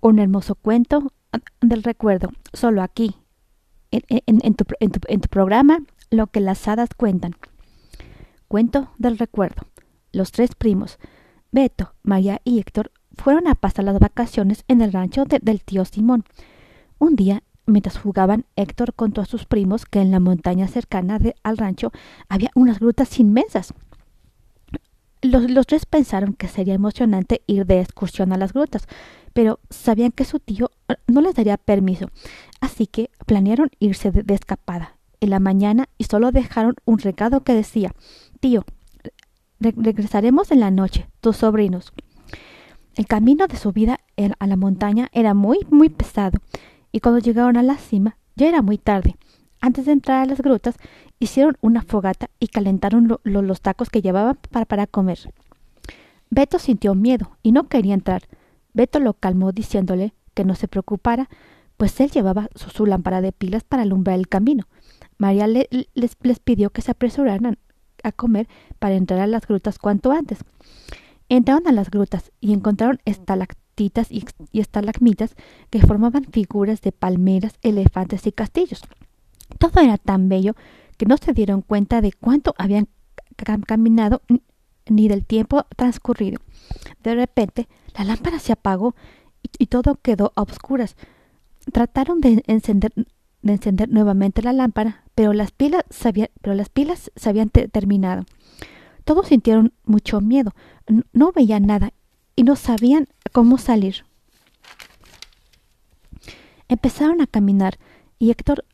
Un hermoso cuento del recuerdo, solo aquí, en, tu, en tu programa, lo que las hadas cuentan. Cuento del recuerdo. Los tres primos, Beto, María y Héctor, fueron a pasar las vacaciones en el rancho del tío Simón. Un día, mientras jugaban, Héctor contó a sus primos que en la montaña cercana al rancho había unas grutas inmensas. Los, tres pensaron que sería emocionante ir de excursión a las grutas, pero sabían que su tío eh, no les daría permiso, así que planearon irse de, escapada en la mañana y solo dejaron un recado que decía Tío, regresaremos en la noche, tus sobrinos. El camino de subida a la montaña era muy, muy pesado, y cuando llegaron a la cima ya era muy tarde. Antes de entrar a las grutas, hicieron una fogata y calentaron los tacos que llevaban para, para comer. Beto sintió miedo y no quería entrar. Beto lo calmó diciéndole que no se preocupara, pues él llevaba su, lámpara de pilas para alumbrar el camino. María les, les pidió que se apresuraran a comer para entrar a las grutas cuanto antes. Entraron a las grutas y encontraron estalactitas y, y estalagmitas que formaban figuras de palmeras, elefantes y castillos. Todo era tan bello que no se dieron cuenta de cuánto habían caminado ni del tiempo transcurrido. De repente, la lámpara se apagó y, todo quedó a oscuras. Trataron de encender, de encender nuevamente la lámpara, pero las pilas se pero las pilas se habían terminado. Todos sintieron mucho miedo, no veían nada y no sabían cómo salir. Empezaron a caminar y Héctor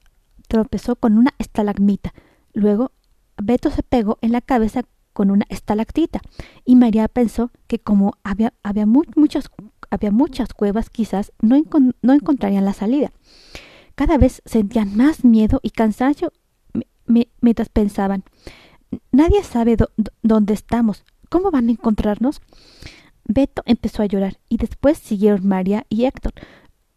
tropezó con una estalagmita. Luego Beto se pegó en la cabeza con una estalactita y María pensó que como había, había, muchas, había muchas cuevas quizás no, no encontrarían la salida. Cada vez sentían más miedo y cansancio mientras pensaban Nadie sabe dónde estamos. ¿Cómo van a encontrarnos? Beto empezó a llorar y después siguieron María y Héctor.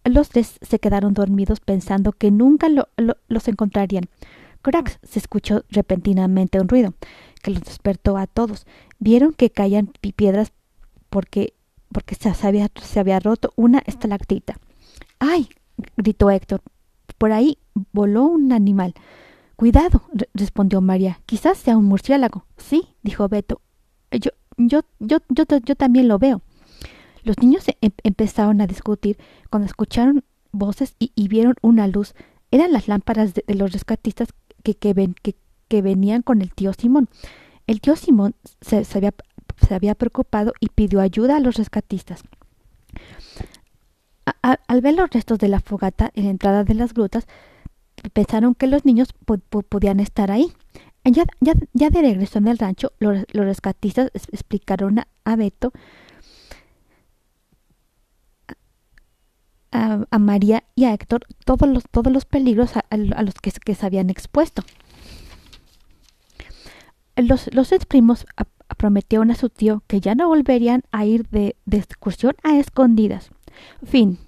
Los tres se quedaron dormidos pensando que nunca los encontrarían. Cracks se escuchó repentinamente un ruido que los despertó a todos. Vieron que caían piedras porque, porque se, había, se había roto una estalactita. ¡Ay! gritó Héctor. Por ahí voló un animal. Cuidado, respondió María. Quizás sea un murciélago. Sí, dijo Beto. Yo, yo, yo, yo, yo también lo veo. Los niños em, empezaron a discutir cuando escucharon voces y, vieron una luz. Eran las lámparas de, los rescatistas que, que, ven, que, que venían con el tío Simón. El tío Simón se, había, se había, preocupado y pidió ayuda a los rescatistas. al ver los restos de la fogata en la entrada de las grutas, pensaron que los niños podían estar ahí. Ya, ya, ya, de regreso en el rancho, los, rescatistas explicaron a, Beto, a, María y a Héctor todos los, todos los peligros a, los que, se habían expuesto. Los, los primos prometieron a su tío que ya no volverían a ir de, de excursión a escondidas. Fin.